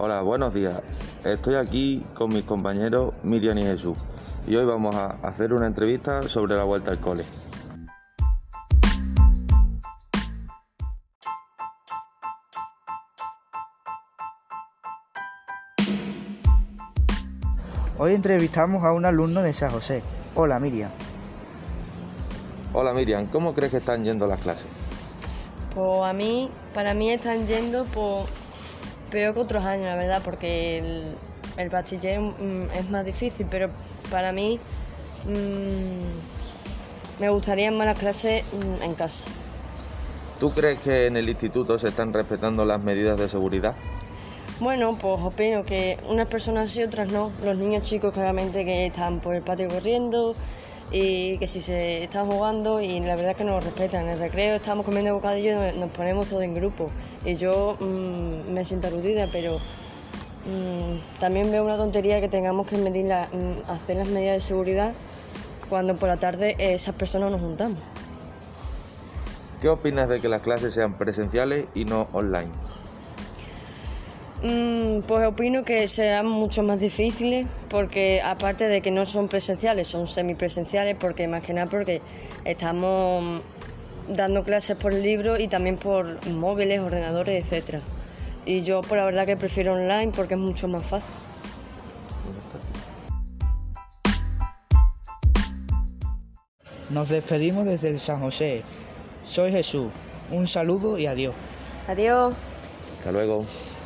Hola, buenos días. Estoy aquí con mis compañeros Miriam y Jesús y hoy vamos a hacer una entrevista sobre la vuelta al cole. Hoy entrevistamos a un alumno de San José. Hola Miriam. Hola Miriam, ¿cómo crees que están yendo las clases? Pues a mí, para mí están yendo pues, peor que otros años, la verdad, porque el, el bachiller mm, es más difícil, pero para mí mm, me gustaría más las clases mm, en casa. ¿Tú crees que en el instituto se están respetando las medidas de seguridad? Bueno, pues opino que unas personas sí, otras no. Los niños chicos claramente que están por el patio corriendo y que si se están jugando y la verdad es que nos respetan. En el recreo estamos comiendo bocadillo y nos ponemos todos en grupo. Y yo mm, me siento aludida, pero mm, también veo una tontería que tengamos que medir la- mm, hacer las medidas de seguridad cuando por la tarde esas personas nos juntamos. ¿Qué opinas de que las clases sean presenciales y no online? Mm, Pues opino que serán mucho más difíciles porque aparte de que no son presenciales, son semipresenciales porque más que nada porque estamos dando clases por el libro y también por móviles, ordenadores, etcétera. Y yo por la verdad que prefiero online porque es mucho más fácil. Nos despedimos desde el San José. Soy Jesús. Un saludo y adiós. Adiós. Hasta luego.